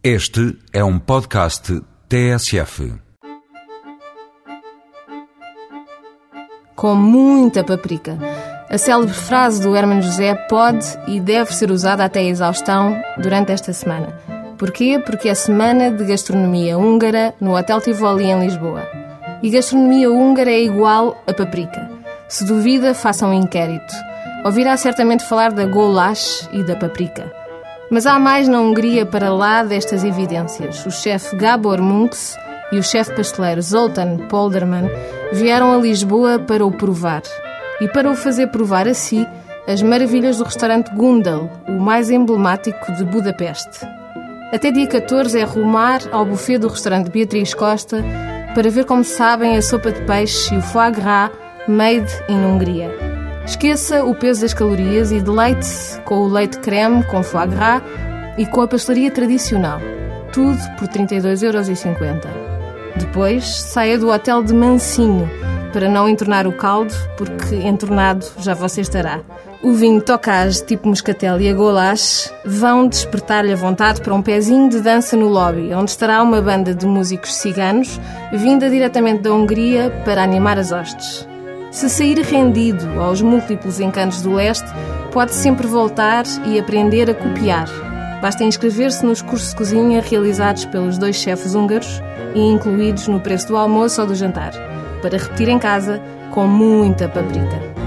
Este é um podcast TSF. Com muita paprika. A célebre frase do Hermano José pode e deve ser usada até a exaustão durante esta semana. Porquê? Porque é semana de gastronomia húngara no Hotel Tivoli em Lisboa. E gastronomia húngara é igual a paprika. Se duvida, faça um inquérito. Ouvirá certamente falar da goulash e da paprika. Mas há mais na Hungria para lá destas evidências. O chefe Gabor Munks e o chefe pasteleiro Zoltan Polderman vieram a Lisboa para o provar. E para o fazer provar a si as maravilhas do restaurante Gundel, o mais emblemático de Budapeste. Até dia 14 é rumar ao buffet do restaurante Beatriz Costa para ver como sabem a sopa de peixe e o foie gras made in Hungria. Esqueça o peso das calorias e deleite-se com o leite creme com foie gras e com a pastelaria tradicional. Tudo por 32,50€. Depois, saia do hotel de mansinho para não entornar o caldo, porque entornado já você estará. O vinho tocage tipo moscatel e a golache vão despertar-lhe a vontade para um pezinho de dança no lobby, onde estará uma banda de músicos ciganos vinda diretamente da Hungria para animar as hostes. Se sair rendido aos múltiplos encantos do leste, pode sempre voltar e aprender a copiar. Basta inscrever-se nos cursos de cozinha realizados pelos dois chefes húngaros e incluídos no preço do almoço ou do jantar, para repetir em casa com muita paprika.